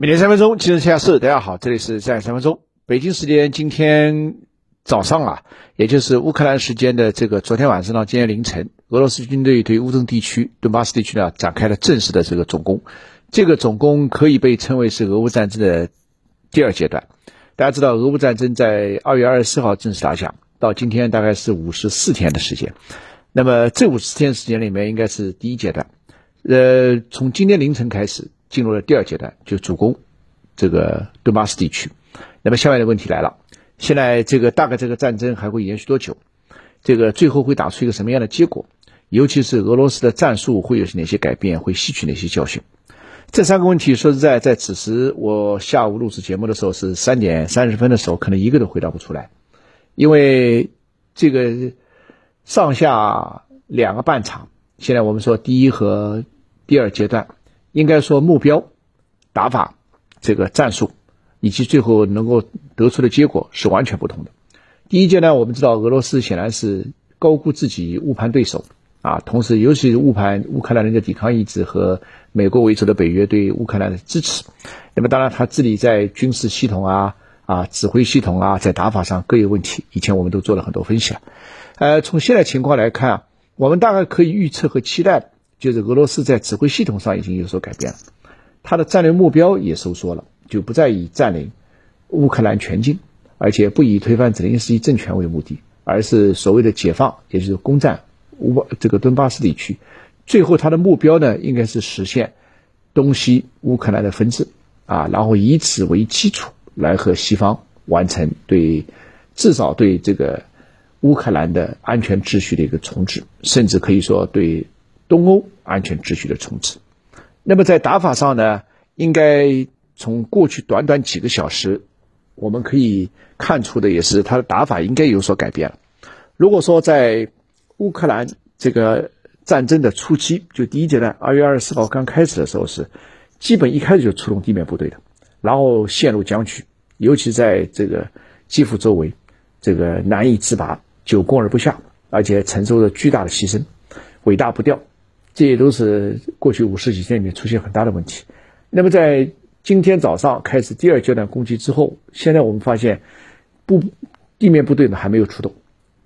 每天三分钟，今日天下事。大家好，这里是在三分钟。北京时间今天早上啊，也就是乌克兰时间的这个昨天晚上到今天凌晨，俄罗斯军队对乌东地区、顿巴斯地区呢展开了正式的这个总攻。这个总攻可以被称为是俄乌战争的第二阶段。大家知道，俄乌战争在二月二十四号正式打响，到今天大概是五十四天的时间。那么这五十天时间里面，应该是第一阶段。呃，从今天凌晨开始。进入了第二阶段，就主攻这个顿巴斯地区。那么下面的问题来了：现在这个大概这个战争还会延续多久？这个最后会打出一个什么样的结果？尤其是俄罗斯的战术会有哪些改变？会吸取哪些教训？这三个问题，说实在，在此时我下午录制节目的时候是三点三十分的时候，可能一个都回答不出来，因为这个上下两个半场，现在我们说第一和第二阶段。应该说，目标、打法、这个战术，以及最后能够得出的结果是完全不同的。第一阶段，我们知道俄罗斯显然是高估自己、误判对手啊，同时尤其是误判乌克兰人的抵抗意志和美国为首的北约对乌克兰的支持。那么，当然他自己在军事系统啊、啊指挥系统啊，在打法上各有问题。以前我们都做了很多分析了。呃，从现在情况来看，我们大概可以预测和期待。就是俄罗斯在指挥系统上已经有所改变了，它的战略目标也收缩了，就不再以占领乌克兰全境，而且不以推翻泽连斯基政权为目的，而是所谓的解放，也就是攻占乌这个顿巴斯地区。最后，它的目标呢，应该是实现东西乌克兰的分治啊，然后以此为基础来和西方完成对至少对这个乌克兰的安全秩序的一个重置，甚至可以说对。东欧安全秩序的重置，那么在打法上呢，应该从过去短短几个小时，我们可以看出的也是，他的打法应该有所改变了。如果说在乌克兰这个战争的初期，就第一阶段，二月二十四号刚开始的时候是，基本一开始就出动地面部队的，然后陷入僵局，尤其在这个基辅周围，这个难以自拔，久攻而不下，而且承受着巨大的牺牲，尾大不掉。这也都是过去五十几天里面出现很大的问题。那么在今天早上开始第二阶段攻击之后，现在我们发现，部地面部队呢还没有出动，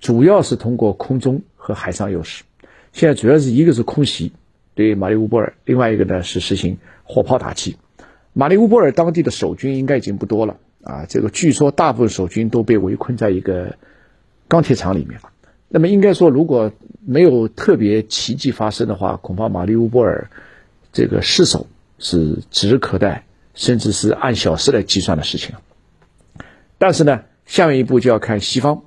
主要是通过空中和海上优势。现在主要是一个是空袭对马里乌波尔，另外一个呢是实行火炮打击。马里乌波尔当地的守军应该已经不多了啊，这个据说大部分守军都被围困在一个钢铁厂里面了。那么应该说，如果没有特别奇迹发生的话，恐怕马里乌波尔这个失守是指日可待，甚至是按小时来计算的事情。但是呢，下面一步就要看西方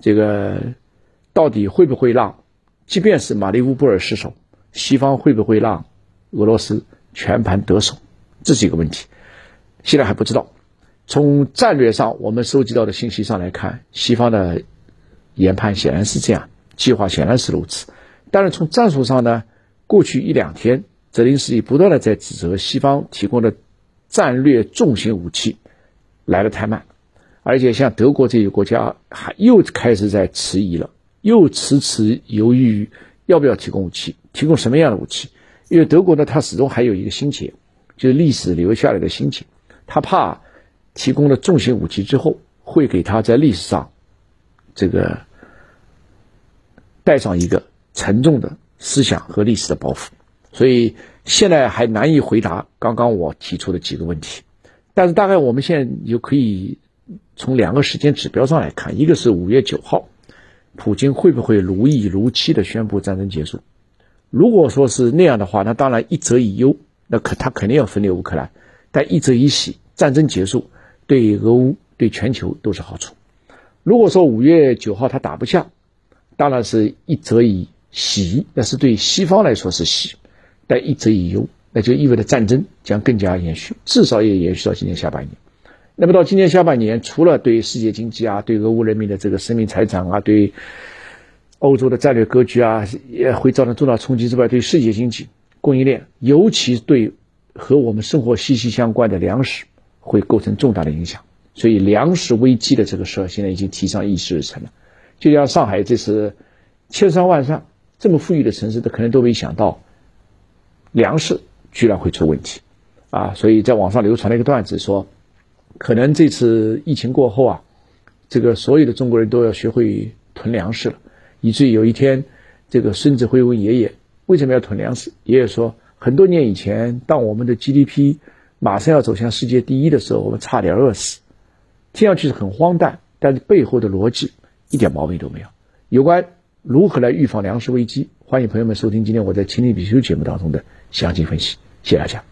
这个到底会不会让，即便是马里乌波尔失守，西方会不会让俄罗斯全盘得手，这是一个问题，现在还不知道。从战略上，我们收集到的信息上来看，西方的。研判显然是这样，计划显然是如此。但是从战术上呢，过去一两天，泽林斯基不断的在指责西方提供的战略重型武器来的太慢，而且像德国这些国家还又开始在迟疑了，又迟迟犹豫要不要提供武器，提供什么样的武器？因为德国呢，它始终还有一个心结，就是历史留下来的心结，他怕提供了重型武器之后，会给他在历史上这个。带上一个沉重的思想和历史的包袱，所以现在还难以回答刚刚我提出的几个问题。但是大概我们现在就可以从两个时间指标上来看，一个是五月九号，普京会不会如意如期的宣布战争结束？如果说是那样的话，那当然一则以忧，那可他肯定要分裂乌克兰；但一则以喜，战争结束对俄乌对全球都是好处。如果说五月九号他打不下，当然是一则以喜，那是对西方来说是喜；但一则以忧，那就意味着战争将更加延续，至少也延续到今年下半年。那么到今年下半年，除了对世界经济啊、对俄乌人民的这个生命财产啊、对欧洲的战略格局啊，也会造成重大冲击之外，对世界经济供应链，尤其对和我们生活息息相关的粮食，会构成重大的影响。所以粮食危机的这个事儿，现在已经提上议事日程了。就像上海这次千山万山这么富裕的城市，都可能都没想到粮食居然会出问题，啊，所以在网上流传了一个段子，说可能这次疫情过后啊，这个所有的中国人都要学会囤粮食了，以至于有一天，这个孙子会问爷爷为什么要囤粮食，爷爷说很多年以前，当我们的 GDP 马上要走向世界第一的时候，我们差点饿死，听上去是很荒诞，但是背后的逻辑一点毛病都没有。有关如何来预防粮食危机，欢迎朋友们收听今天我在《青年比修》节目当中的详细分析。谢谢大家。